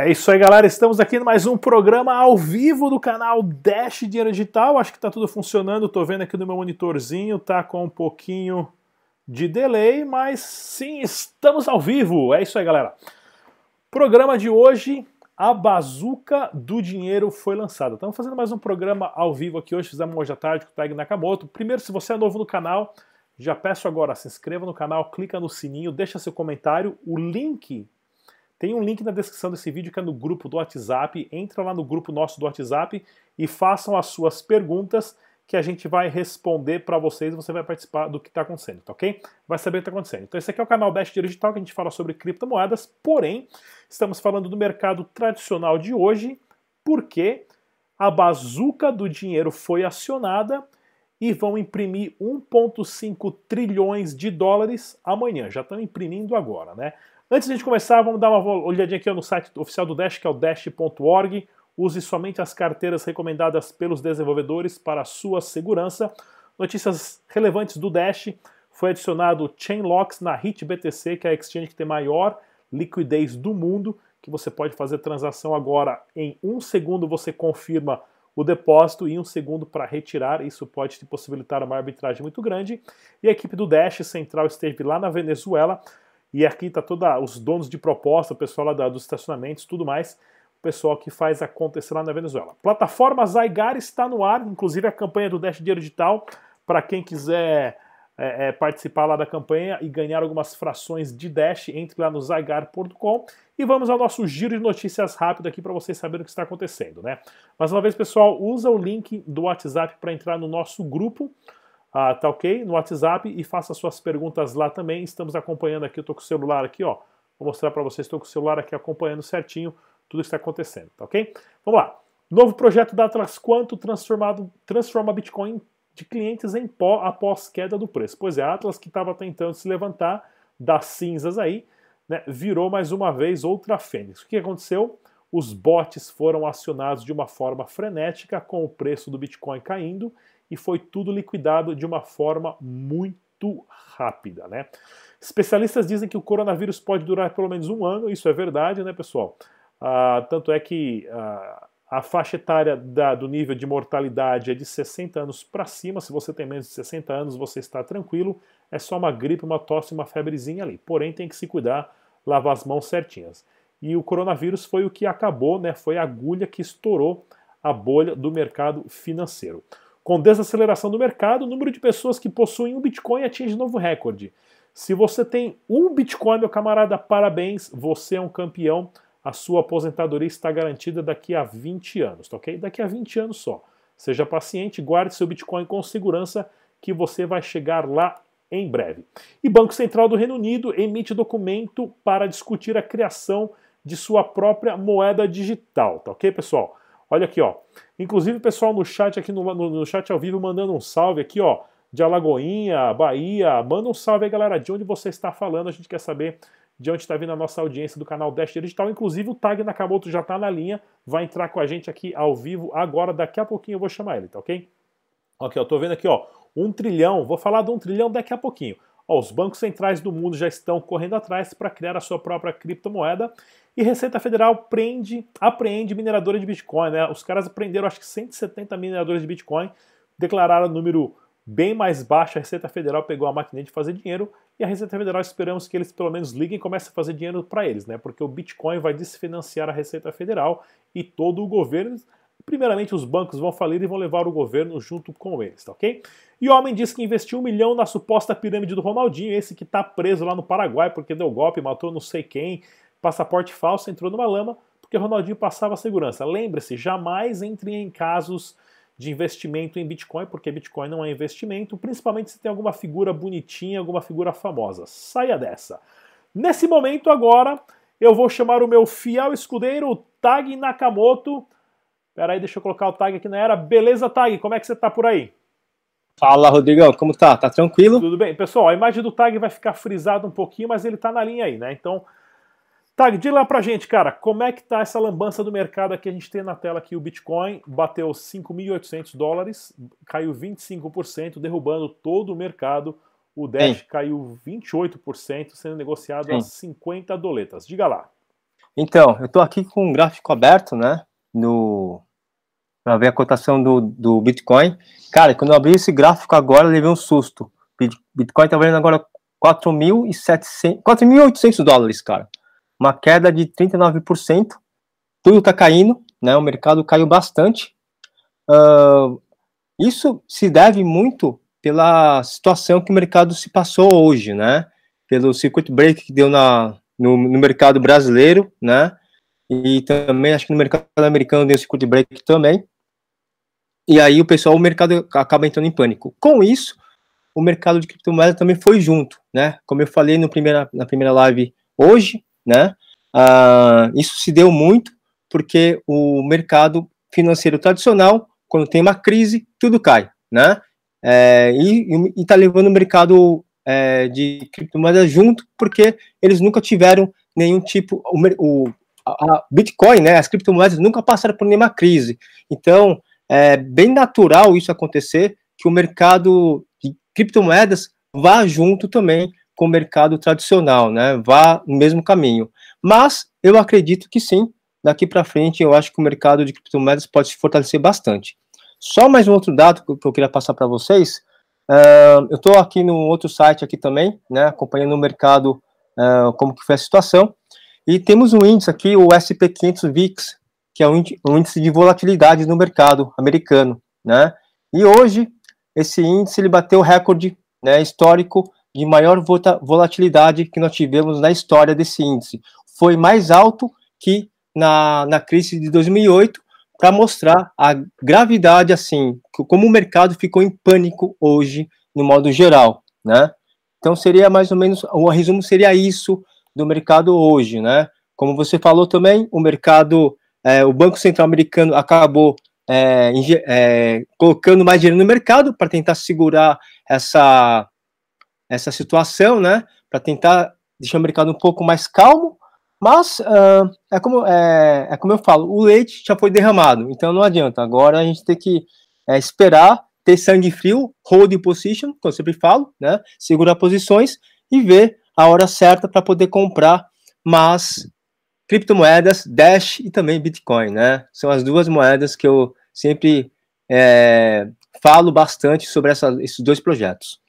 É isso aí, galera. Estamos aqui em mais um programa ao vivo do canal Dash Dinheiro Digital. Acho que está tudo funcionando. Estou vendo aqui no meu monitorzinho, tá com um pouquinho de delay, mas sim, estamos ao vivo. É isso aí, galera. Programa de hoje, a bazuca do dinheiro foi lançada. Estamos fazendo mais um programa ao vivo aqui hoje. Fizemos hoje à tarde com o Tag Nakamoto. Primeiro, se você é novo no canal, já peço agora, se inscreva no canal, clica no sininho, deixa seu comentário. O link tem um link na descrição desse vídeo que é no grupo do WhatsApp. Entra lá no grupo nosso do WhatsApp e façam as suas perguntas que a gente vai responder para vocês. Você vai participar do que está acontecendo, tá ok? Vai saber o que está acontecendo. Então, esse aqui é o canal Dash Digital que a gente fala sobre criptomoedas. Porém, estamos falando do mercado tradicional de hoje, porque a bazuca do dinheiro foi acionada e vão imprimir 1,5 trilhões de dólares amanhã. Já estão imprimindo agora, né? Antes de a gente começar, vamos dar uma olhadinha aqui no site oficial do Dash, que é o dash.org. Use somente as carteiras recomendadas pelos desenvolvedores para sua segurança. Notícias relevantes do Dash. Foi adicionado Chainlocks na HitBTC, que é a exchange que tem maior liquidez do mundo, que você pode fazer transação agora em um segundo você confirma o depósito e um segundo para retirar. Isso pode te possibilitar uma arbitragem muito grande. E a equipe do Dash Central esteve lá na Venezuela e aqui está todos os donos de proposta, o pessoal lá da, dos estacionamentos, tudo mais, o pessoal que faz acontecer lá na Venezuela. Plataforma Zygar está no ar, inclusive a campanha do Dash Dinheiro Digital, para quem quiser é, é, participar lá da campanha e ganhar algumas frações de Dash, entre lá no zygar.com. E vamos ao nosso giro de notícias rápido aqui para vocês saberem o que está acontecendo, né? Mais uma vez, pessoal, usa o link do WhatsApp para entrar no nosso grupo. Ah, tá ok? No WhatsApp e faça suas perguntas lá também. Estamos acompanhando aqui, eu tô com o celular aqui, ó. Vou mostrar para vocês, estou com o celular aqui acompanhando certinho tudo que está acontecendo, tá ok? Vamos lá. Novo projeto da Atlas Quanto transformado, transforma Bitcoin de clientes em pó após queda do preço. Pois é, a Atlas que estava tentando se levantar das cinzas aí, né, virou mais uma vez outra fênix. O que aconteceu? Os bots foram acionados de uma forma frenética, com o preço do Bitcoin caindo e foi tudo liquidado de uma forma muito rápida, né? Especialistas dizem que o coronavírus pode durar pelo menos um ano, isso é verdade, né, pessoal? Ah, tanto é que ah, a faixa etária da, do nível de mortalidade é de 60 anos para cima. Se você tem menos de 60 anos, você está tranquilo. É só uma gripe, uma tosse, uma febrezinha ali. Porém, tem que se cuidar, lavar as mãos certinhas. E o coronavírus foi o que acabou, né? Foi a agulha que estourou a bolha do mercado financeiro. Com desaceleração do mercado, o número de pessoas que possuem um Bitcoin atinge novo recorde. Se você tem um Bitcoin, meu camarada, parabéns, você é um campeão. A sua aposentadoria está garantida daqui a 20 anos, tá ok? Daqui a 20 anos só. Seja paciente, guarde seu Bitcoin com segurança que você vai chegar lá em breve. E Banco Central do Reino Unido emite documento para discutir a criação de sua própria moeda digital, tá ok, pessoal? Olha aqui, ó. Inclusive pessoal no chat aqui no, no, no, chat ao vivo mandando um salve aqui, ó, de Alagoinha, Bahia. Manda um salve aí, galera, de onde você está falando. A gente quer saber de onde está vindo a nossa audiência do canal Dash Digital. Inclusive o Tag Nakamoto já está na linha, vai entrar com a gente aqui ao vivo agora. Daqui a pouquinho eu vou chamar ele, tá ok? Ok, eu tô vendo aqui, ó, um trilhão. Vou falar de um trilhão daqui a pouquinho. Ó, os bancos centrais do mundo já estão correndo atrás para criar a sua própria criptomoeda e Receita Federal prende, apreende mineradora de Bitcoin. Né? Os caras apreenderam acho que 170 mineradores de Bitcoin, declararam o número bem mais baixo. A Receita Federal pegou a máquina de fazer dinheiro e a Receita Federal esperamos que eles pelo menos liguem e comecem a fazer dinheiro para eles, né? Porque o Bitcoin vai desfinanciar a Receita Federal e todo o governo. Primeiramente, os bancos vão falir e vão levar o governo junto com eles, tá ok? E o homem disse que investiu um milhão na suposta pirâmide do Ronaldinho, esse que está preso lá no Paraguai porque deu golpe, matou não sei quem, passaporte falso, entrou numa lama porque Ronaldinho passava segurança. Lembre-se, jamais entre em casos de investimento em Bitcoin, porque Bitcoin não é investimento, principalmente se tem alguma figura bonitinha, alguma figura famosa. Saia dessa. Nesse momento agora, eu vou chamar o meu fiel escudeiro, Tag Nakamoto. Pera aí, deixa eu colocar o tag aqui na era. Beleza, Tag? Como é que você tá por aí? Fala, Rodrigão, como tá? Tá tranquilo? Tudo bem. Pessoal, a imagem do tag vai ficar frisada um pouquinho, mas ele tá na linha aí, né? Então, tag, diga lá pra gente, cara, como é que tá essa lambança do mercado aqui? A gente tem na tela aqui o Bitcoin, bateu 5.800 dólares, caiu 25%, derrubando todo o mercado. O Dash Sim. caiu 28%, sendo negociado Sim. a 50 doletas. Diga lá. Então, eu estou aqui com um gráfico aberto, né? No para ver a cotação do, do Bitcoin. Cara, quando eu abri esse gráfico agora, eu levei um susto. Bitcoin está valendo agora 4.800 dólares, cara. Uma queda de 39%. Tudo está caindo, né? O mercado caiu bastante. Uh, isso se deve muito pela situação que o mercado se passou hoje, né? Pelo circuit break que deu na, no, no mercado brasileiro, né? E também acho que no mercado americano deu circuit break também. E aí o pessoal, o mercado acaba entrando em pânico. Com isso, o mercado de criptomoedas também foi junto, né? Como eu falei no primeira, na primeira live hoje, né? Uh, isso se deu muito porque o mercado financeiro tradicional, quando tem uma crise, tudo cai, né? É, e está levando o mercado é, de criptomoedas junto, porque eles nunca tiveram nenhum tipo, o, o a Bitcoin, né, as criptomoedas nunca passaram por nenhuma crise. Então, é bem natural isso acontecer, que o mercado de criptomoedas vá junto também com o mercado tradicional, né, vá no mesmo caminho. Mas eu acredito que sim, daqui para frente eu acho que o mercado de criptomoedas pode se fortalecer bastante. Só mais um outro dado que eu queria passar para vocês. Uh, eu estou aqui no outro site aqui também, né, acompanhando o mercado, uh, como que foi a situação. E temos um índice aqui, o SP500 VIX, que é um índice de volatilidade no mercado americano, né? E hoje esse índice ele bateu o recorde, né, histórico de maior volatilidade que nós tivemos na história desse índice. Foi mais alto que na, na crise de 2008 para mostrar a gravidade, assim, como o mercado ficou em pânico hoje, no modo geral, né? Então seria mais ou menos, o resumo seria isso do mercado hoje, né? Como você falou também, o mercado, é, o Banco Central Americano acabou é, é, colocando mais dinheiro no mercado para tentar segurar essa, essa situação, né? Para tentar deixar o mercado um pouco mais calmo, mas uh, é, como, é, é, como eu falo, o leite já foi derramado, então não adianta. Agora a gente tem que é, esperar, ter sangue frio, hold position, como eu sempre falo, né? Segurar posições e ver a hora certa para poder comprar. Mas criptomoedas, Dash e também Bitcoin, né? São as duas moedas que eu sempre é, falo bastante sobre essa, esses dois projetos.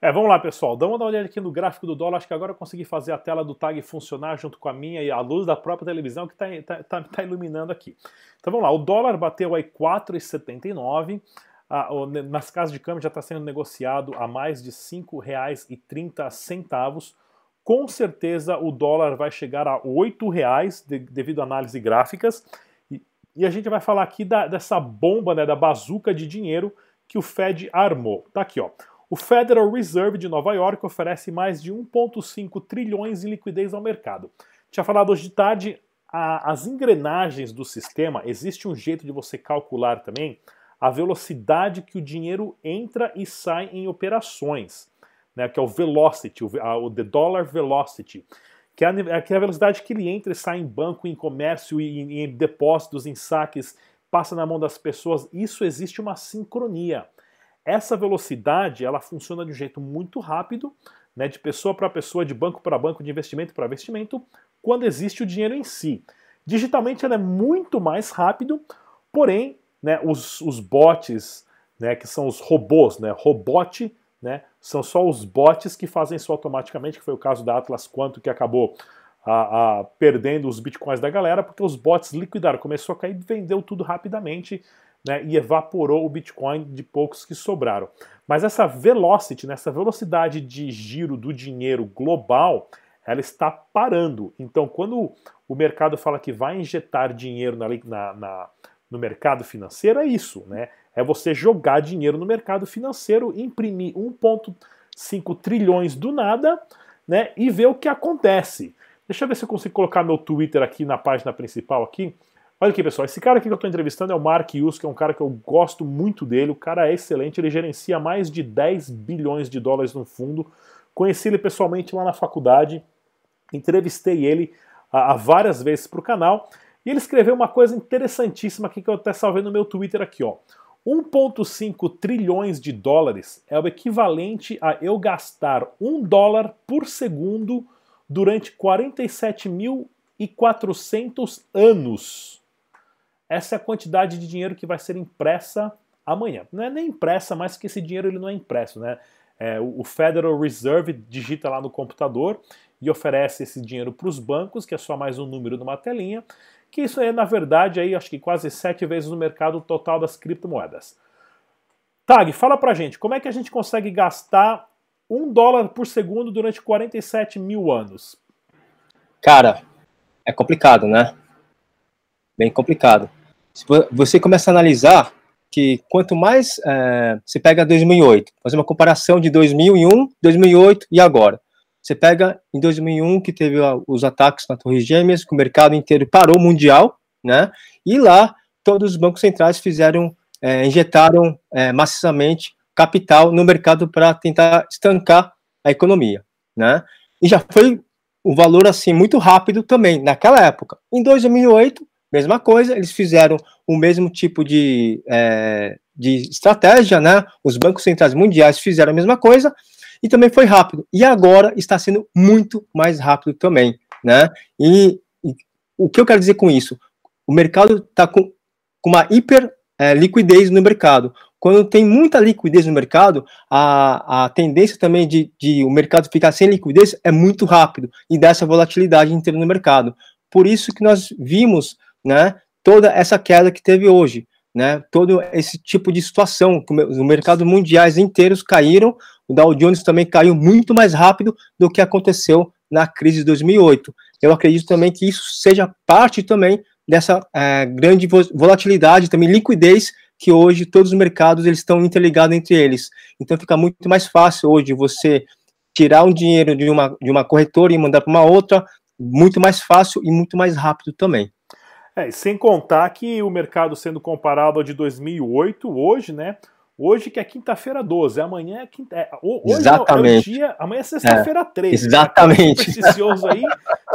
É, vamos lá, pessoal. Dá uma olhada aqui no gráfico do dólar. Acho que agora eu consegui fazer a tela do tag funcionar junto com a minha e a luz da própria televisão que está tá, tá, tá, iluminando aqui. Então vamos lá. O dólar bateu aí 4,79. Ah, nas casas de câmbio já está sendo negociado a mais de R$ 5,30. Com certeza o dólar vai chegar a R$ 8,00 de, devido a análise gráficas. E, e, a gente vai falar aqui da, dessa bomba, né, da bazuca de dinheiro que o Fed armou. Tá aqui, ó. O Federal Reserve de Nova York oferece mais de 1,5 trilhões em liquidez ao mercado. Tinha falado hoje de tarde, a, as engrenagens do sistema, existe um jeito de você calcular também a velocidade que o dinheiro entra e sai em operações, né, que é o velocity, o, a, o the dollar velocity, que é, a, que é a velocidade que ele entra e sai em banco, em comércio, em, em depósitos, em saques, passa na mão das pessoas. Isso existe uma sincronia. Essa velocidade ela funciona de um jeito muito rápido, né, de pessoa para pessoa, de banco para banco, de investimento para investimento, quando existe o dinheiro em si. Digitalmente ela é muito mais rápido, porém, né, os, os bots, né, que são os robôs, né, robot, né, são só os bots que fazem isso automaticamente, que foi o caso da Atlas Quanto, que acabou a, a, perdendo os bitcoins da galera, porque os bots liquidaram, começou a cair e vendeu tudo rapidamente, né, e evaporou o Bitcoin de poucos que sobraram. Mas essa velocity, né, essa velocidade de giro do dinheiro global, ela está parando. Então, quando o mercado fala que vai injetar dinheiro na, na, na, no mercado financeiro, é isso, né? É você jogar dinheiro no mercado financeiro, imprimir 1,5 trilhões do nada, né? E ver o que acontece. Deixa eu ver se eu consigo colocar meu Twitter aqui na página principal aqui. Olha aqui, pessoal, esse cara aqui que eu estou entrevistando é o Mark Hughes, que é um cara que eu gosto muito dele. O cara é excelente, ele gerencia mais de 10 bilhões de dólares no fundo. Conheci ele pessoalmente lá na faculdade, entrevistei ele há várias vezes para o canal. E ele escreveu uma coisa interessantíssima aqui que eu até salvei no meu Twitter aqui, ó. 1,5 trilhões de dólares é o equivalente a eu gastar um dólar por segundo durante 47 mil e 400 anos. Essa é a quantidade de dinheiro que vai ser impressa amanhã. Não é nem impressa, mas que esse dinheiro ele não é impresso, né? É, o Federal Reserve digita lá no computador e oferece esse dinheiro para os bancos, que é só mais um número numa telinha, que isso é, na verdade, aí, acho que quase sete vezes no mercado total das criptomoedas. Tag, fala pra gente, como é que a gente consegue gastar um dólar por segundo durante 47 mil anos? Cara, é complicado, né? Bem complicado. Você começa a analisar que quanto mais é, você pega 2008, fazer uma comparação de 2001, 2008 e agora. Você pega em 2001 que teve os ataques na Torre Gêmeas, que o mercado inteiro parou mundial, né? E lá todos os bancos centrais fizeram, é, injetaram é, maciçamente capital no mercado para tentar estancar a economia, né? E já foi um valor assim muito rápido também naquela época. Em 2008 mesma coisa, eles fizeram o mesmo tipo de, é, de estratégia, né? Os bancos centrais mundiais fizeram a mesma coisa e também foi rápido. E agora está sendo muito mais rápido também, né? E, e o que eu quero dizer com isso? O mercado está com, com uma hiper é, liquidez no mercado. Quando tem muita liquidez no mercado, a, a tendência também de, de o mercado ficar sem liquidez é muito rápido e dessa volatilidade inteira no mercado. Por isso que nós vimos né, toda essa queda que teve hoje, né, todo esse tipo de situação, os mercados mundiais inteiros caíram, o Dow Jones também caiu muito mais rápido do que aconteceu na crise de 2008. Eu acredito também que isso seja parte também dessa é, grande volatilidade, também liquidez que hoje todos os mercados eles estão interligados entre eles. Então fica muito mais fácil hoje você tirar um dinheiro de uma, de uma corretora e mandar para uma outra, muito mais fácil e muito mais rápido também. É, sem contar que o mercado sendo comparado ao de 2008, hoje, né? Hoje que é quinta-feira 12, amanhã é quinta. É, hoje exatamente. É o dia, amanhã é sexta-feira é, 13. Exatamente. Né? aí,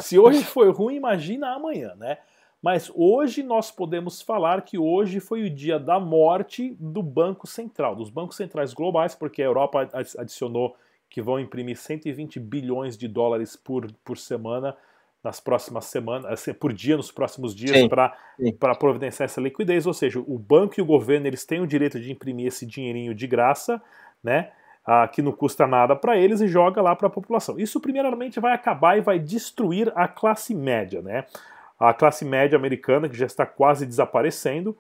se hoje foi ruim, imagina amanhã, né? Mas hoje nós podemos falar que hoje foi o dia da morte do Banco Central, dos bancos centrais globais, porque a Europa adicionou que vão imprimir 120 bilhões de dólares por, por semana nas próximas semanas, assim, por dia nos próximos dias para providenciar essa liquidez. Ou seja, o banco e o governo eles têm o direito de imprimir esse dinheirinho de graça, né? Ah, que não custa nada para eles e joga lá para a população. Isso primeiramente vai acabar e vai destruir a classe média, né? A classe média americana que já está quase desaparecendo,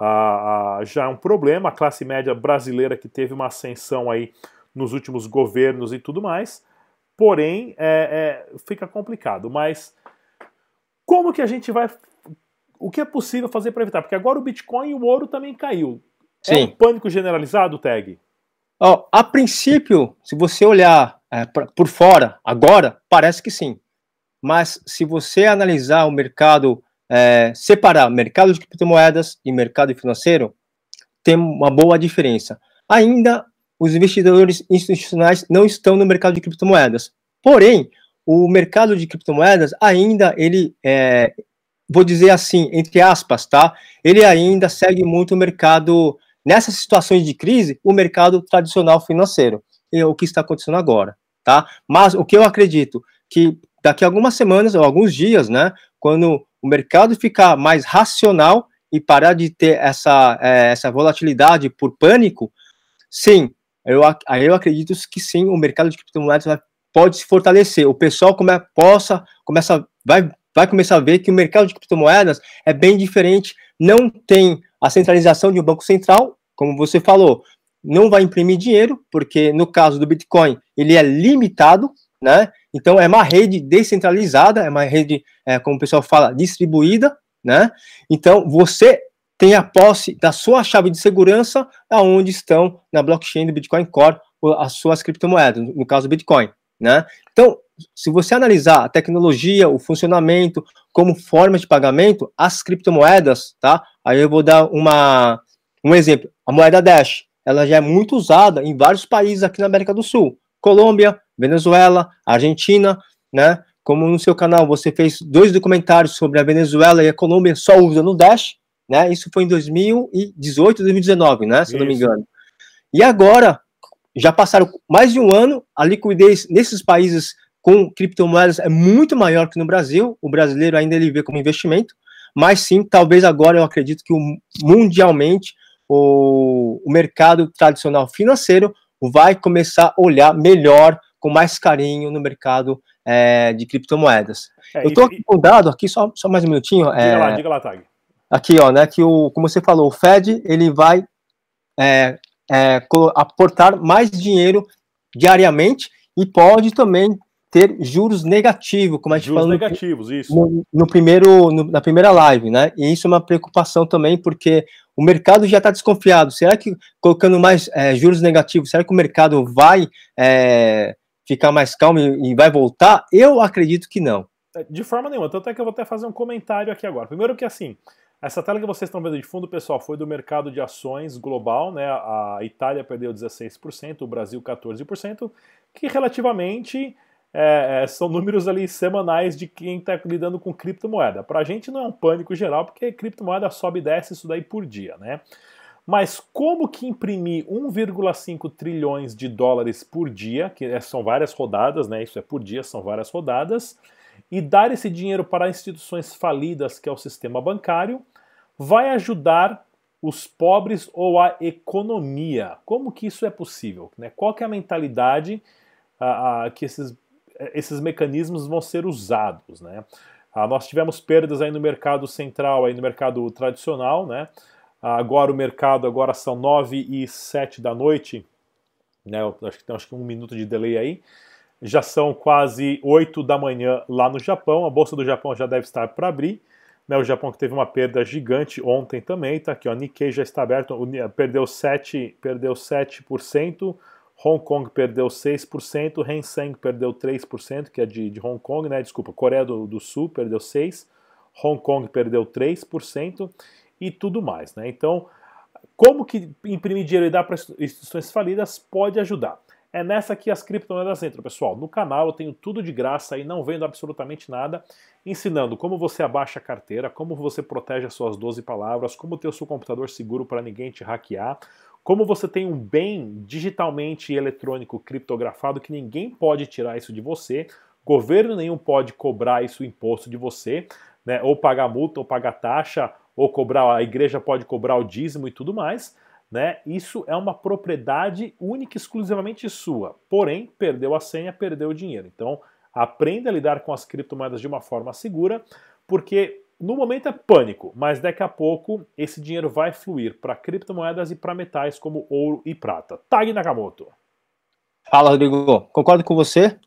ah, já é um problema. A classe média brasileira que teve uma ascensão aí nos últimos governos e tudo mais, Porém, é, é, fica complicado. Mas como que a gente vai. O que é possível fazer para evitar? Porque agora o Bitcoin e o ouro também caiu. É Sim. É um pânico generalizado, Tag? Oh, a princípio, se você olhar é, pra, por fora, agora, parece que sim. Mas se você analisar o mercado, é, separar mercado de criptomoedas e mercado financeiro, tem uma boa diferença. Ainda os investidores institucionais não estão no mercado de criptomoedas. Porém, o mercado de criptomoedas ainda ele é, vou dizer assim, entre aspas, tá? Ele ainda segue muito o mercado nessas situações de crise, o mercado tradicional financeiro. É o que está acontecendo agora, tá? Mas o que eu acredito que daqui a algumas semanas ou alguns dias, né, quando o mercado ficar mais racional e parar de ter essa, é, essa volatilidade por pânico, sim, eu, aí eu acredito que sim, o mercado de criptomoedas vai, pode se fortalecer. O pessoal come, possa, começa, vai, vai começar a ver que o mercado de criptomoedas é bem diferente, não tem a centralização de um banco central, como você falou, não vai imprimir dinheiro, porque no caso do Bitcoin ele é limitado, né? Então é uma rede descentralizada, é uma rede, é, como o pessoal fala, distribuída, né? Então você tem a posse da sua chave de segurança aonde estão na blockchain do Bitcoin Core as suas criptomoedas, no caso do Bitcoin, né? Então, se você analisar a tecnologia, o funcionamento como forma de pagamento, as criptomoedas, tá? Aí eu vou dar uma um exemplo. A moeda Dash, ela já é muito usada em vários países aqui na América do Sul. Colômbia, Venezuela, Argentina, né? Como no seu canal você fez dois documentários sobre a Venezuela e a Colômbia só usando o Dash, né? Isso foi em 2018, 2019, né? Se não me engano. E agora, já passaram mais de um ano, a liquidez nesses países com criptomoedas é muito maior que no Brasil. O brasileiro ainda ele vê como investimento, mas sim, talvez agora eu acredito que mundialmente o, o mercado tradicional financeiro vai começar a olhar melhor, com mais carinho no mercado é, de criptomoedas. É, eu estou com um dado aqui, só, só mais um minutinho. Diga é, lá, diga lá, Tag. Aqui, ó, né, que o, como você falou, o Fed, ele vai é, é, aportar mais dinheiro diariamente e pode também ter juros negativos, como a gente juros falou negativos, no, isso. No, no primeiro, no, na primeira live, né? E isso é uma preocupação também, porque o mercado já está desconfiado. Será que colocando mais é, juros negativos, será que o mercado vai é, ficar mais calmo e, e, vai voltar? Eu acredito que não. É, de forma nenhuma. Tanto é que eu vou até fazer um comentário aqui agora. Primeiro que assim, essa tela que vocês estão vendo de fundo, pessoal, foi do mercado de ações global, né? A Itália perdeu 16%, o Brasil 14%, que relativamente é, é, são números ali semanais de quem está lidando com criptomoeda. Para a gente não é um pânico geral, porque criptomoeda sobe e desce isso daí por dia, né? Mas como que imprimir 1,5 trilhões de dólares por dia, que é, são várias rodadas, né? Isso é por dia, são várias rodadas, e dar esse dinheiro para instituições falidas, que é o sistema bancário, vai ajudar os pobres ou a economia. Como que isso é possível? Né? Qual que é a mentalidade a, a, que esses esses mecanismos vão ser usados, né? Ah, nós tivemos perdas aí no mercado central, aí no mercado tradicional, né? Ah, agora o mercado, agora são 9 e 7 da noite, né? acho que tem acho que um minuto de delay aí. Já são quase 8 da manhã lá no Japão. A bolsa do Japão já deve estar para abrir. Né, o Japão que teve uma perda gigante ontem também, tá aqui, ó, Nikkei já está aberto, perdeu 7, perdeu 7%, Hong Kong perdeu 6%, Hang Seng perdeu 3%, que é de, de Hong Kong, né? Desculpa, Coreia do, do, Sul perdeu 6%, Hong Kong perdeu 3% e tudo mais, né? Então, como que imprimir dinheiro e dar para instituições falidas pode ajudar? É nessa que as criptomoedas entram, pessoal. No canal eu tenho tudo de graça e não vendo absolutamente nada, ensinando como você abaixa a carteira, como você protege as suas 12 palavras, como ter o seu computador seguro para ninguém te hackear, como você tem um bem digitalmente eletrônico criptografado que ninguém pode tirar isso de você, governo nenhum pode cobrar isso imposto de você, né, ou pagar multa, ou pagar taxa, ou cobrar, a igreja pode cobrar o dízimo e tudo mais, né? Isso é uma propriedade única e exclusivamente sua. Porém, perdeu a senha, perdeu o dinheiro. Então, aprenda a lidar com as criptomoedas de uma forma segura, porque no momento é pânico, mas daqui a pouco esse dinheiro vai fluir para criptomoedas e para metais como ouro e prata. Tag Nakamoto. Fala, Rodrigo. Concordo com você.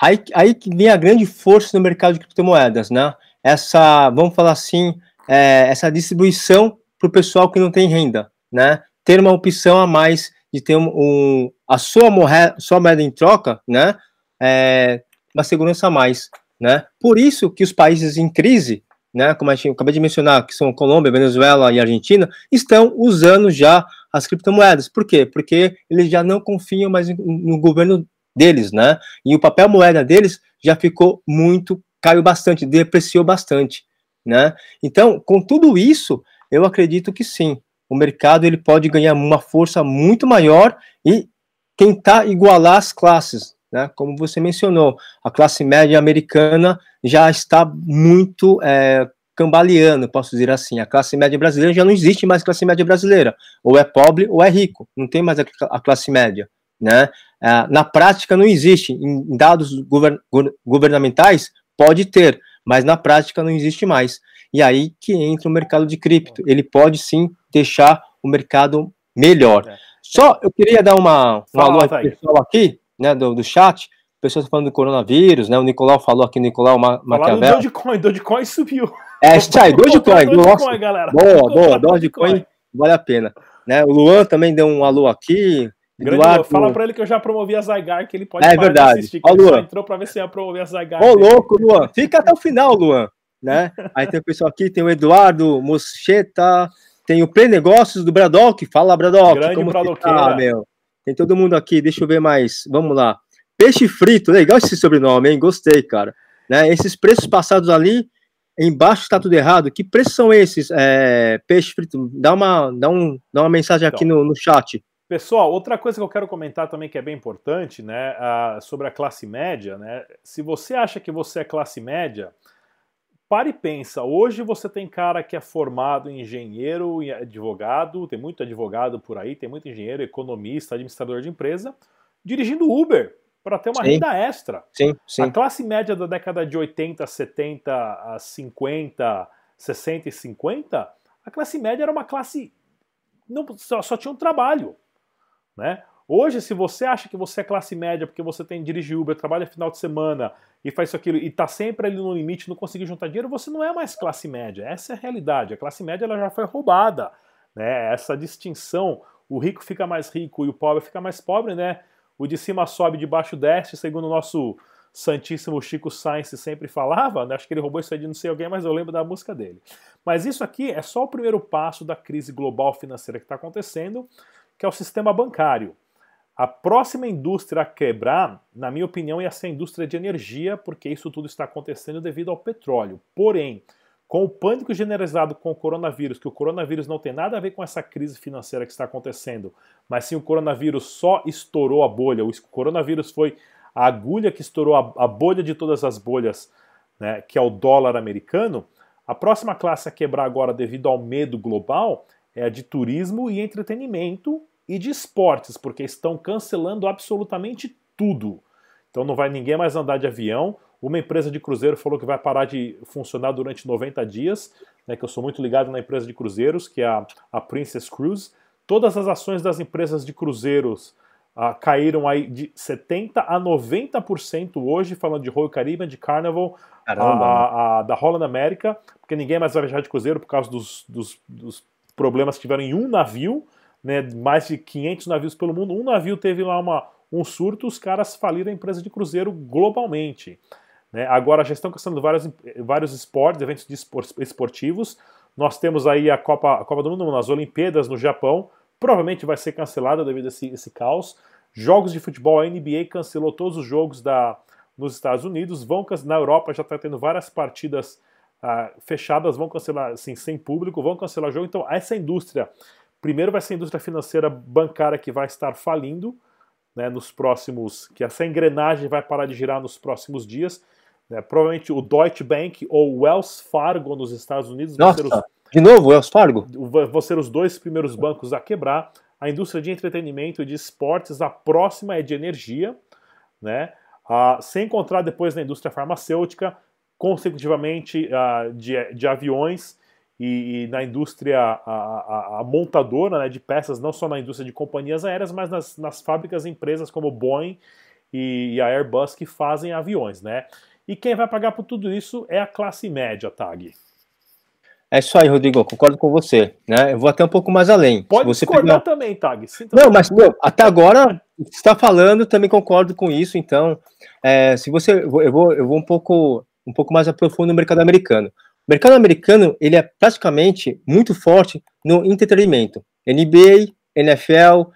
Aí, aí que vem a grande força no mercado de criptomoedas, né? Essa, vamos falar assim, é, essa distribuição para o pessoal que não tem renda, né? Ter uma opção a mais de ter um, um a sua moeda, sua moeda em troca, né? É, uma segurança a mais, né? Por isso que os países em crise né, como gente acabei de mencionar, que são Colômbia, Venezuela e Argentina, estão usando já as criptomoedas. Por quê? Porque eles já não confiam mais no governo deles, né? E o papel moeda deles já ficou muito, caiu bastante, depreciou bastante, né? Então, com tudo isso, eu acredito que sim, o mercado ele pode ganhar uma força muito maior e tentar igualar as classes, né? Como você mencionou, a classe média americana já está muito é, cambaleando, posso dizer assim. A classe média brasileira já não existe mais classe média brasileira. Ou é pobre ou é rico. Não tem mais a, classe média. Né? É, na prática não existe. Em dados govern, governamentais pode ter, mas na prática não existe mais. E aí que entra o mercado de cripto. Ele pode sim deixar o mercado melhor. É. Só eu queria dar uma, uma alô pessoal aqui, né, do, do chat pessoas falando do coronavírus, né? O Nicolau falou aqui, Nicolau Ma Maquiavel. Dogecoin, Dogecoin subiu. É, isso aí, Dogecoin. Dogecoin, galera. Boa, boa, Dogecoin vale a pena. Né? O Luan também deu um alô aqui. Eduardo... Fala pra ele que eu já promovi a Zygar, que ele pode é verdade. assistir. Ó, Luan. entrou pra ver se ia promover a Zygar. Ô, louco, Luan. Fica até o final, Luan. Né? Aí tem o pessoal aqui, tem o Eduardo Moscheta, tem o Play Negócios do Bradock. Fala, Bradock. Grande como tá, meu? Tem todo mundo aqui, deixa eu ver mais. Vamos lá. Peixe frito, legal esse sobrenome, hein? Gostei, cara. Né? Esses preços passados ali, embaixo está tudo errado. Que preços são esses? É, peixe frito, dá uma, dá um, dá uma mensagem aqui então, no, no chat. Pessoal, outra coisa que eu quero comentar também que é bem importante, né, uh, sobre a classe média, né? Se você acha que você é classe média, pare e pensa. Hoje você tem cara que é formado em engenheiro e advogado, tem muito advogado por aí, tem muito engenheiro, economista, administrador de empresa, dirigindo Uber para ter uma sim. renda extra. Sim, sim. A classe média da década de 80, 70, 50, 60 e 50, a classe média era uma classe não só, só tinha um trabalho. Né? Hoje, se você acha que você é classe média porque você tem dirige Uber, trabalha final de semana e faz isso aquilo e está sempre ali no limite, não conseguir juntar dinheiro, você não é mais classe média. Essa é a realidade. A classe média ela já foi roubada. Né? Essa distinção, o rico fica mais rico e o pobre fica mais pobre, né? O de cima sobe, de baixo desce, segundo o nosso santíssimo Chico Sainz sempre falava, né? acho que ele roubou isso aí de não sei alguém, mas eu lembro da música dele. Mas isso aqui é só o primeiro passo da crise global financeira que está acontecendo que é o sistema bancário. A próxima indústria a quebrar, na minha opinião, ia ser a indústria de energia, porque isso tudo está acontecendo devido ao petróleo. Porém, com o pânico generalizado com o coronavírus, que o coronavírus não tem nada a ver com essa crise financeira que está acontecendo, mas sim o coronavírus só estourou a bolha, o coronavírus foi a agulha que estourou a, bolha de todas as bolhas, né, que é o dólar americano. A próxima classe a quebrar agora, devido ao medo global, é a de turismo e entretenimento e de esportes, porque estão cancelando absolutamente tudo. Então não vai ninguém mais andar de avião. Uma empresa de cruzeiro falou que vai parar de funcionar durante 90 dias, né, que eu sou muito ligado na empresa de cruzeiros, que é a, a Princess Cruise. Todas as ações das empresas de cruzeiros ah, caíram aí de 70% a 90% hoje, falando de Royal Caribbean, de Carnival, a, a, da Holland America, porque ninguém mais vai viajar de cruzeiro por causa dos, dos, dos problemas que tiveram em um navio, né, mais de 500 navios pelo mundo. Um navio teve lá uma, um surto, os caras faliram a empresa de cruzeiro globalmente. Né? Agora já estão caçando vários, vários esportes, eventos esportivos. Nós temos aí a Copa, a Copa do Mundo, as Olimpíadas no Japão, provavelmente vai ser cancelada devido a esse, esse caos. Jogos de futebol, a NBA cancelou todos os jogos da, nos Estados Unidos. Vão, na Europa já está tendo várias partidas ah, fechadas vão cancelar, assim, sem público, vão cancelar jogo. Então, essa indústria, primeiro vai ser a indústria financeira bancária que vai estar falindo, né, nos próximos, que essa engrenagem vai parar de girar nos próximos dias. Né, provavelmente o Deutsche Bank ou o Wells Fargo nos Estados Unidos Nossa, os, de novo, Wells Fargo? Vão ser os dois primeiros bancos a quebrar. A indústria de entretenimento e de esportes, a próxima é de energia, né? Ah, sem encontrar depois na indústria farmacêutica, consecutivamente uh, de, de aviões e, e na indústria a, a, a montadora né, de peças, não só na indústria de companhias aéreas, mas nas, nas fábricas e empresas como Boeing e, e, a Airbus que fazem aviões. Né? E quem vai pagar por tudo isso é a classe média, Tag. É isso aí, Rodrigo, concordo com você. Né? Eu vou até um pouco mais além. Pode você discordar pegar... também, Tag. Sinta não, mas meu, até agora você está falando, também concordo com isso. Então, é, se você, eu vou, eu vou um pouco um pouco mais aprofundo no mercado americano. Mercado americano ele é praticamente muito forte no entretenimento. NBA, NFL,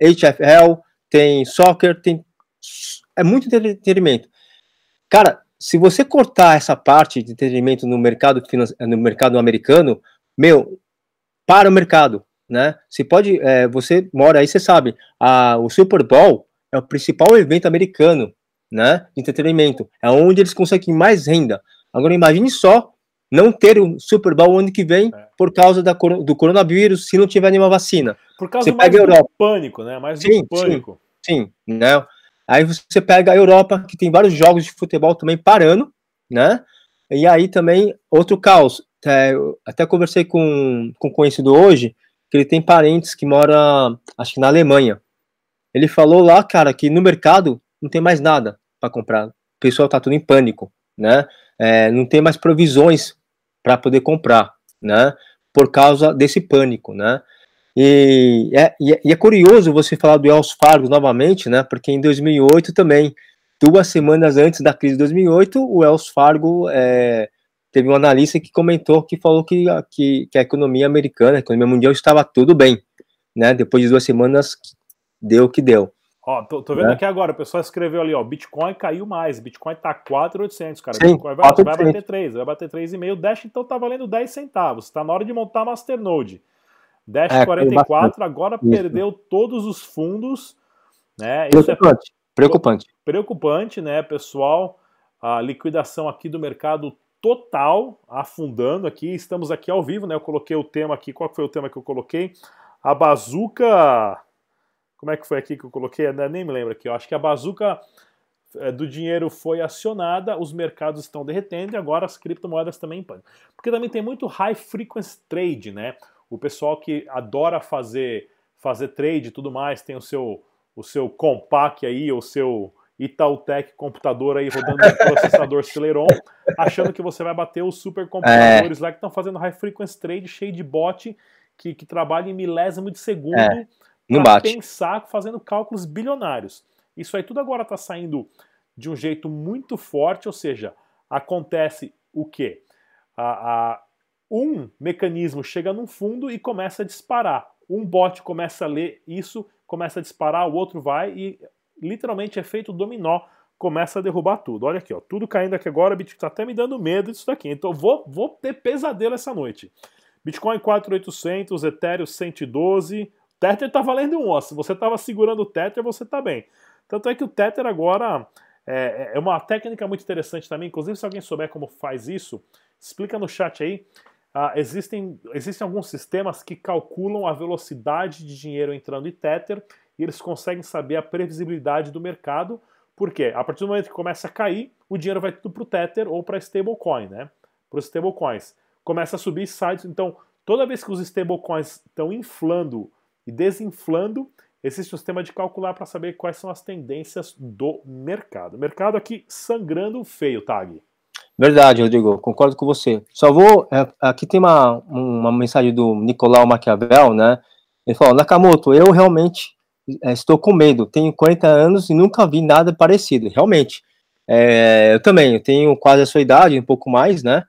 HFL, tem soccer, tem é muito entretenimento. Cara, se você cortar essa parte de entretenimento no mercado no mercado americano, meu, para o mercado, né? Você pode, é, você mora aí, você sabe, a, o Super Bowl é o principal evento americano né, de entretenimento. É onde eles conseguem mais renda. Agora imagine só não ter o Super Bowl ano que vem é. por causa da, do coronavírus, se não tiver nenhuma vacina. Por causa mais do pânico, né? Mais sim, do pânico. Sim, sim, né? Aí você pega a Europa, que tem vários jogos de futebol também parando, né? E aí também outro caos. É, até conversei com, com um conhecido hoje, que ele tem parentes que mora, acho que na Alemanha. Ele falou lá, cara, que no mercado não tem mais nada para comprar. O pessoal está tudo em pânico, né? É, não tem mais provisões para poder comprar, né? Por causa desse pânico, né? E é, e é, curioso você falar do Wells Fargo novamente, né? Porque em 2008 também, duas semanas antes da crise de 2008, o Wells Fargo é, teve um analista que comentou que falou que, que, que, a economia americana, a economia mundial estava tudo bem, né? Depois de duas semanas deu o que deu. Ó, tô, tô vendo né? aqui agora, o pessoal escreveu ali, ó, Bitcoin caiu mais, Bitcoin tá 4,800, cara. Sim, Bitcoin vai, vai bater 3, vai bater 3,5, o Dash então tá valendo 10 centavos, tá na hora de montar Masternode. Dash é, 44 agora Isso. perdeu todos os fundos. Né? Isso preocupante. É preocupante. Preocupante, né, pessoal? A liquidação aqui do mercado total afundando aqui. Estamos aqui ao vivo, né? Eu coloquei o tema aqui. Qual foi o tema que eu coloquei? A bazuca. Como é que foi aqui que eu coloquei? Eu nem me lembro aqui. Eu acho que a bazuca é, do dinheiro foi acionada, os mercados estão derretendo e agora as criptomoedas também podem. Porque também tem muito high frequency trade, né? O pessoal que adora fazer fazer trade e tudo mais, tem o seu o seu Compaq aí, o seu Itautec computador aí rodando um processador Celeron, achando que você vai bater os supercomputadores é. lá que estão fazendo high frequency trade cheio de bot que, que trabalha em milésimo de segundo é. Para pensar fazendo cálculos bilionários. Isso aí tudo agora está saindo de um jeito muito forte, ou seja, acontece o quê? A, a, um mecanismo chega num fundo e começa a disparar. Um bot começa a ler isso, começa a disparar, o outro vai e literalmente efeito dominó, começa a derrubar tudo. Olha aqui, ó, tudo caindo aqui agora, Bitcoin está até me dando medo disso daqui. Então vou, vou ter pesadelo essa noite. Bitcoin 4.800, Ethereum 112, Tether está valendo um, ó. Se você estava segurando o Tether, você está bem. Tanto é que o Tether agora é, é, uma técnica muito interessante também. Inclusive, se alguém souber como faz isso, explica no chat aí. Ah, existem, existem alguns sistemas que calculam a velocidade de dinheiro entrando em Tether e eles conseguem saber a previsibilidade do mercado, porque a partir do momento que começa a cair, o dinheiro vai tudo para o Tether ou para stablecoin, né? Para os stablecoins. Começa a subir sites. Então, toda vez que os stablecoins estão inflando e desinflando, um sistema de calcular para saber quais são as tendências do mercado. Mercado aqui sangrando feio, Tag. Verdade, Rodrigo, concordo com você. Só vou. É, aqui tem uma, uma mensagem do Nicolau Maquiavel, né? Ele falou: Nakamoto, eu realmente é, estou com medo. Tenho 40 anos e nunca vi nada parecido. Realmente. É, eu também, eu tenho quase a sua idade, um pouco mais, né?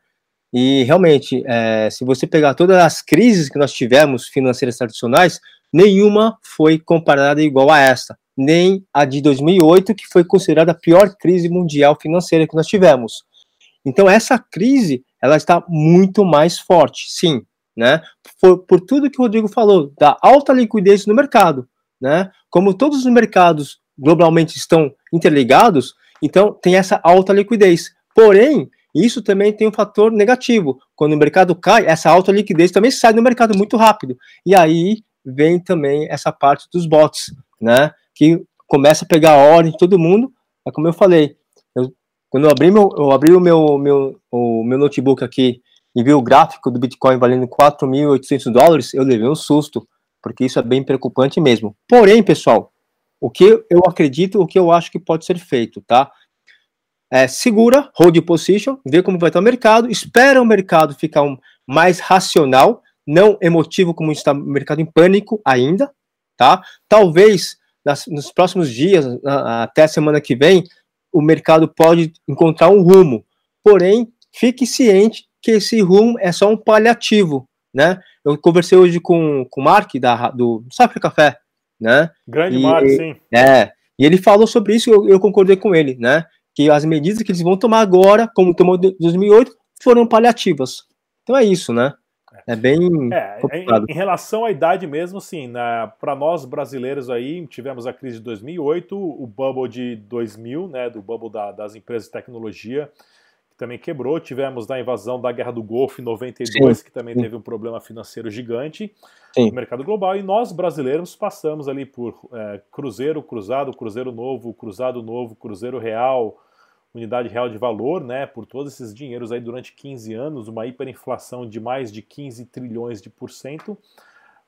E realmente, é, se você pegar todas as crises que nós tivemos financeiras tradicionais, nenhuma foi comparada igual a esta. Nem a de 2008, que foi considerada a pior crise mundial financeira que nós tivemos. Então, essa crise, ela está muito mais forte, sim, né? Por, por tudo que o Rodrigo falou, da alta liquidez no mercado né? Como todos os mercados globalmente estão interligados, então tem essa alta liquidez. Porém, isso também tem um fator negativo. Quando o mercado cai, essa alta liquidez também sai do mercado muito rápido. E aí vem também essa parte dos bots, né? Que começa a pegar a ordem de todo mundo. É como eu falei, eu, quando eu abri, meu, eu abri o, meu, meu, o meu notebook aqui e vi o gráfico do Bitcoin valendo 4.800 dólares, eu levei um susto porque isso é bem preocupante mesmo. Porém, pessoal, o que eu acredito, o que eu acho que pode ser feito, tá? É, segura, hold position, vê como vai estar o mercado, espera o mercado ficar um, mais racional, não emotivo como está o mercado em pânico ainda, tá? Talvez nas, nos próximos dias, até a semana que vem, o mercado pode encontrar um rumo. Porém, fique ciente que esse rumo é só um paliativo, né? Eu conversei hoje com, com o Mark da, do Safra Café, né? Grande e, Mark, sim. É, e ele falou sobre isso e eu, eu, concordei com ele, né? Que as medidas que eles vão tomar agora, como tomou em 2008, foram paliativas. Então é isso, né? É bem. É, em, em, relação à idade mesmo, sim, né, para nós brasileiros aí, tivemos a crise de 2008, o bubble de 2000, né, do bubble da, das empresas de tecnologia, também quebrou. Tivemos na invasão da Guerra do Golfo em 92, Sim. que também teve um problema financeiro gigante Sim. no mercado global. E nós, brasileiros, passamos ali por é, Cruzeiro, Cruzado, Cruzeiro Novo, Cruzado Novo, Cruzeiro Real, Unidade Real de Valor, né? Por todos esses dinheiros aí durante 15 anos, uma hiperinflação de mais de 15 trilhões de por cento,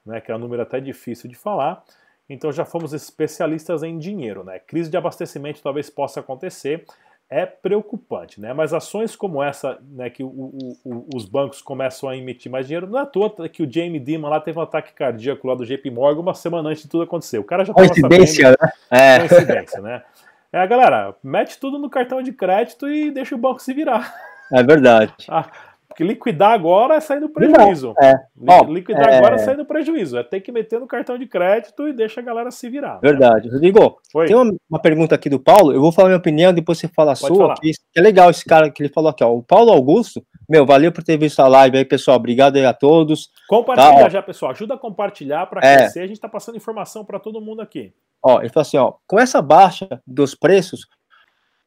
né? Que é um número até difícil de falar. Então já fomos especialistas em dinheiro, né? Crise de abastecimento talvez possa acontecer é preocupante, né? Mas ações como essa, né, que o, o, o, os bancos começam a emitir mais dinheiro, não é à toa que o Jamie Dimon lá teve um ataque cardíaco lá do JP Morgan uma semana antes de tudo acontecer. O cara já Coincidência, sabendo. Né? É. Coincidência, né? É, galera, mete tudo no cartão de crédito e deixa o banco se virar. É verdade. Ah, porque liquidar agora é sair no prejuízo. Não, é. liquidar é... agora é sair no prejuízo. É ter que meter no cartão de crédito e deixa a galera se virar. Verdade. Né? Rodrigo, Oi. tem uma, uma, pergunta aqui do Paulo. Eu vou falar minha opinião, depois você fala a Pode sua. Que é legal esse cara que ele falou aqui. Ó. O Paulo Augusto Meu, valeu por ter visto a live aí, pessoal. Obrigado aí a todos. Compartilha tá, já, pessoal. Ajuda a compartilhar para é. crescer. A gente está passando informação para todo mundo aqui. Ó, ele falou assim, ó, com essa baixa dos preços,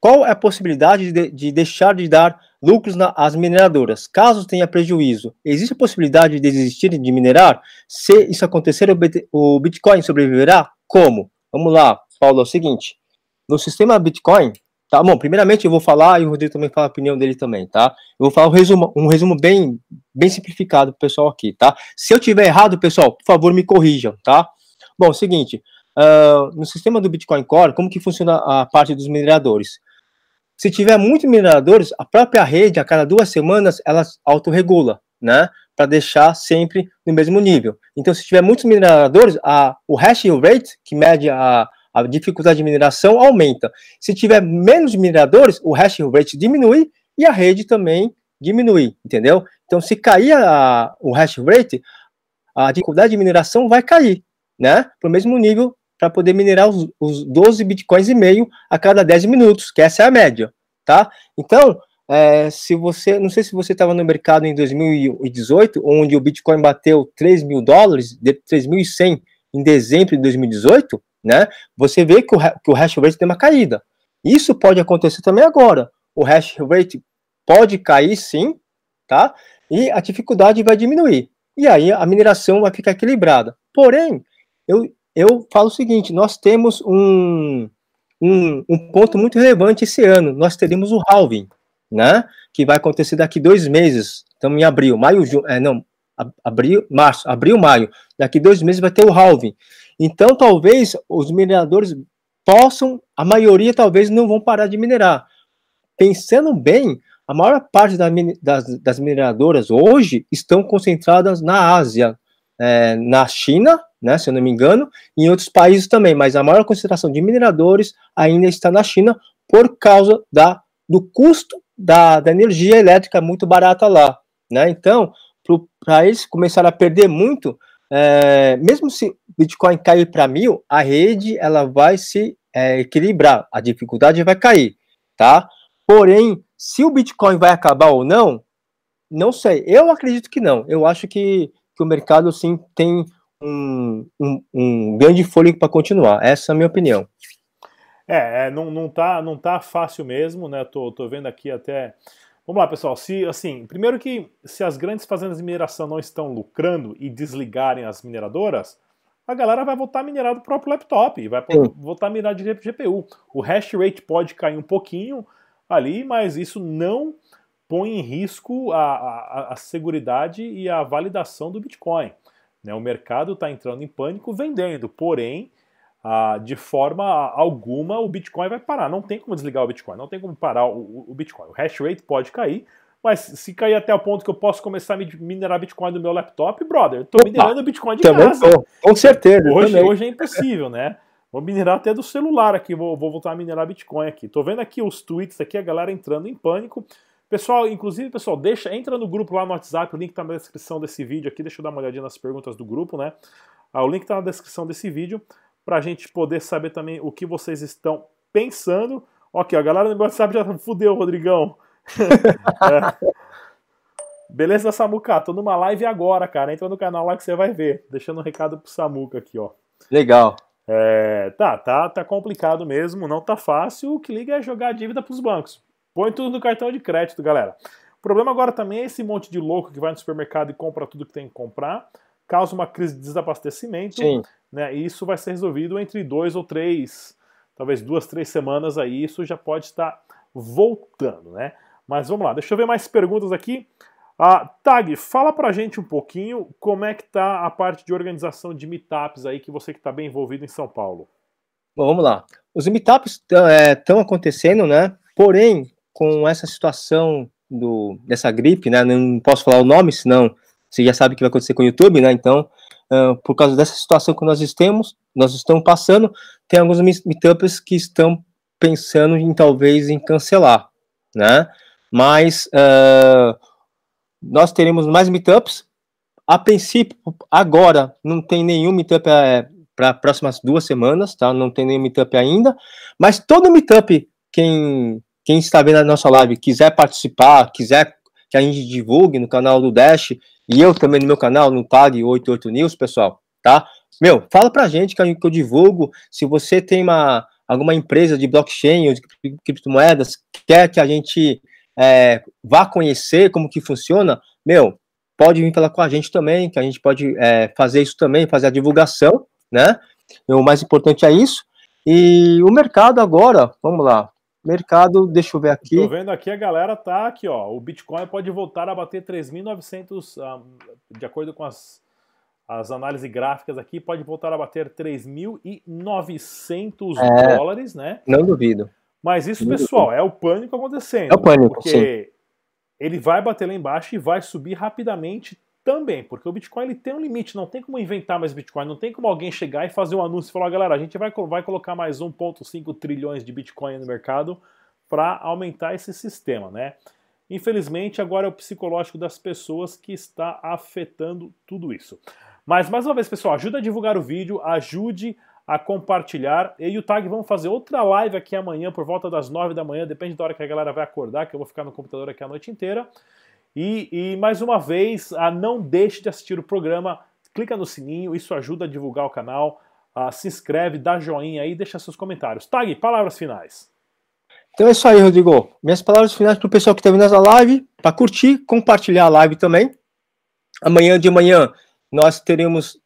qual é a possibilidade de, de deixar de dar lucros às mineradoras? Caso tenha prejuízo, existe a possibilidade de desistir de minerar? Se isso acontecer, o Bitcoin sobreviverá? Como? Vamos lá, Paulo, é o seguinte. No sistema Bitcoin, tá bom, primeiramente eu vou falar, e o Rodrigo também fala a opinião dele também, tá? Eu vou falar um resumo, um resumo bem, bem simplificado pro pessoal aqui, tá? Se eu tiver errado, pessoal, por favor, me corrijam, tá? Bom, seguinte, uh, no sistema do Bitcoin Core, como que funciona a parte dos mineradores? Se tiver muitos mineradores, a própria rede, a cada duas semanas, ela autorregula, né? Para deixar sempre no mesmo nível. Então, se tiver muitos mineradores, a, o hash rate, que mede a, a dificuldade de mineração, aumenta. Se tiver menos mineradores, o hash rate diminui e a rede também diminui, entendeu? Então, se cair a, o hash rate, a dificuldade de mineração vai cair, né? Para o mesmo nível para poder minerar os, os 12 bitcoins e meio a cada 10 minutos, que essa é a média, tá? Então, é, se você, não sei se você estava no mercado em 2018, onde o Bitcoin bateu 3 mil dólares, 3.100 em dezembro de 2018, né? Você vê que o, que o hash rate tem uma caída. Isso pode acontecer também agora. O hash rate pode cair sim, tá? E a dificuldade vai diminuir. E aí a mineração vai ficar equilibrada. Porém, eu, eu falo o seguinte: nós temos um, um, um ponto muito relevante esse ano. Nós teremos o halving, né? Que vai acontecer daqui dois meses. Estamos em abril, maio, junho, é, não, abril, março, abril, maio. Daqui dois meses vai ter o halving. Então, talvez os mineradores possam, a maioria talvez não vão parar de minerar. Pensando bem, a maior parte da, das, das mineradoras hoje estão concentradas na Ásia, é, na China né, se eu não me engano, e em outros países também, mas a maior concentração de mineradores ainda está na China por causa da, do custo da, da energia elétrica muito barata lá. Né? Então, para eles começarem a perder muito, é, mesmo se Bitcoin cair para mil, a rede ela vai se é, equilibrar, a dificuldade vai cair, tá? Porém, se o Bitcoin vai acabar ou não, não sei. Eu acredito que não. Eu acho que, que o mercado sim tem um, um, um grande fôlego para continuar. Essa é a minha opinião. É, é, não, não, tá, não tá fácil mesmo, né? Tô, tô vendo aqui até. Vamos lá, pessoal. Se assim, primeiro que se as grandes fazendas de mineração não estão lucrando e desligarem as mineradoras, a galera vai voltar a minerar do próprio laptop, vai Sim. voltar a minerar de GPU. O hash rate pode cair um pouquinho ali, mas isso não põe em risco a, a, a segurança e a validação do Bitcoin. Né? O mercado está entrando em pânico vendendo, porém, ah, de forma alguma o Bitcoin vai parar. Não tem como desligar o Bitcoin, não tem como parar o, o Bitcoin. O hash rate pode cair, mas se cair até o ponto que eu posso começar a minerar Bitcoin no meu laptop, brother, tô minerando Bitcoin de também casa. Tô, com certeza. Hoje, hoje é impossível, né? Vou minerar até do celular aqui, vou, vou voltar a minerar Bitcoin aqui. Tô vendo aqui os tweets aqui, a galera entrando em pânico. Pessoal, inclusive, pessoal, deixa, entra no grupo lá no WhatsApp, o link está na descrição desse vídeo aqui, deixa eu dar uma olhadinha nas perguntas do grupo, né? Ah, o link está na descrição desse vídeo, para a gente poder saber também o que vocês estão pensando. Ok, a galera do WhatsApp já fudeu, Rodrigão. é. Beleza, Samuca? Tô numa live agora, cara. Entra no canal lá que você vai ver. Deixando um recado pro Samuca aqui, ó. Legal. É, tá, tá, tá complicado mesmo, não tá fácil. O que liga é jogar a dívida pros bancos. Põe tudo no cartão de crédito, galera. O problema agora também é esse monte de louco que vai no supermercado e compra tudo que tem que comprar, causa uma crise de desabastecimento, Sim. né? E isso vai ser resolvido entre dois ou três, talvez duas, três semanas aí, isso já pode estar voltando, né? Mas vamos lá, deixa eu ver mais perguntas aqui. Ah, Tag, fala pra gente um pouquinho como é que tá a parte de organização de meetups aí, que você que está bem envolvido em São Paulo. Bom, vamos lá. Os meetups estão é, acontecendo, né? Porém, com essa situação do, dessa gripe, né? Não posso falar o nome, senão você já sabe o que vai acontecer com o YouTube, né? Então, uh, por causa dessa situação que nós estamos, nós estamos passando, tem alguns meetups que estão pensando em talvez em cancelar, né? Mas uh, nós teremos mais meetups. A princípio, agora não tem nenhum meetup é, para próximas duas semanas, tá? Não tem nenhum meetup ainda. Mas todo meetup, quem quem está vendo a nossa live quiser participar, quiser que a gente divulgue no canal do Dash e eu também no meu canal, no Tag 88 News, pessoal, tá? Meu, fala pra gente que eu, divulgo. Se você tem uma, alguma empresa de blockchain ou de criptomoedas, quer que a gente é, vá conhecer como que funciona, meu, pode vir falar com a gente também, que a gente pode é, fazer isso também, fazer a divulgação, né? O mais importante é isso. E o mercado agora, vamos lá. Mercado, deixa eu ver aqui. Tô vendo aqui, a galera tá aqui, ó. O Bitcoin pode voltar a bater 3.900, um, ah, de acordo com as, as análises gráficas aqui, pode voltar a bater 3.900 é, dólares, né? Não duvido. Mas isso, não pessoal, duvido. é o pânico acontecendo. É o pânico, porque sim. ele vai bater lá embaixo e vai subir rapidamente também, porque o Bitcoin ele tem um limite, não tem como inventar mais Bitcoin, não tem como alguém chegar e fazer um anúncio e falar, galera, a gente vai, vai colocar mais 1,5 trilhões de Bitcoin no mercado para aumentar esse sistema, né? Infelizmente, agora é o psicológico das pessoas que está afetando tudo isso. Mas, mais uma vez, pessoal, ajuda a divulgar o vídeo, ajude a compartilhar. Eu e o Tag vamos fazer outra live aqui amanhã, por volta das 9 da manhã, depende da hora que a galera vai acordar, que eu vou ficar no computador aqui a noite inteira. E, e, mais uma vez, a não deixe de assistir o programa, clica no sininho, isso ajuda a divulgar o canal. Uh, se inscreve, dá joinha aí, deixa seus comentários. Tag, palavras finais. Então é isso aí, Rodrigo. Minhas palavras finais para o pessoal que está vendo essa live, para curtir, compartilhar a live também. Amanhã de manhã nós teremos,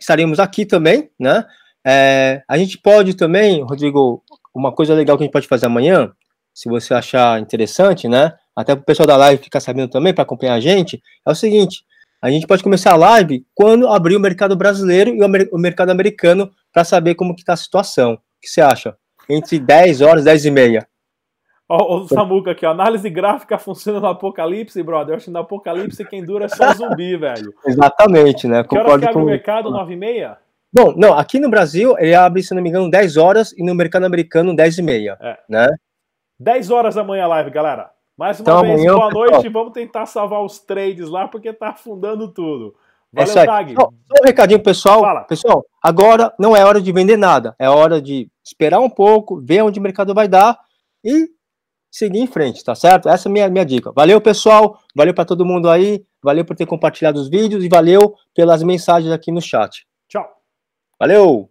estaremos aqui também, né? É, a gente pode também, Rodrigo, uma coisa legal que a gente pode fazer amanhã, se você achar interessante, né? Até para o pessoal da live ficar sabendo também, para acompanhar a gente, é o seguinte: a gente pode começar a live quando abrir o mercado brasileiro e o, mercado americano para saber como que está a situação. O que você acha? Entre 10 horas e 10 e meia. Ó, o Samuca aqui, ó. Análise gráfica funciona no apocalipse, brother. Eu acho que no apocalipse quem dura é só zumbi, velho. Exatamente, né? Que Concordo horas que abre o mercado? 9 e meia? Bom, não, aqui no Brasil ele abre, se não me engano, 10 horas e no mercado americano 10 e meia, é. né? 10 horas da manhã live, galera. Mais uma então, vez, amanhã, boa noite. Pessoal. Vamos tentar salvar os trades lá, porque tá afundando tudo. É Valeu, é Tag. Só, um recadinho, pessoal. Fala. Pessoal, agora não é hora de vender nada. É hora de esperar um pouco, ver onde o mercado vai dar e seguir em frente, tá certo? Essa é a minha, minha dica. Valeu, pessoal. Valeu para todo mundo aí. Valeu por ter compartilhado os vídeos e valeu pelas mensagens aqui no chat. Tchau. Valeu!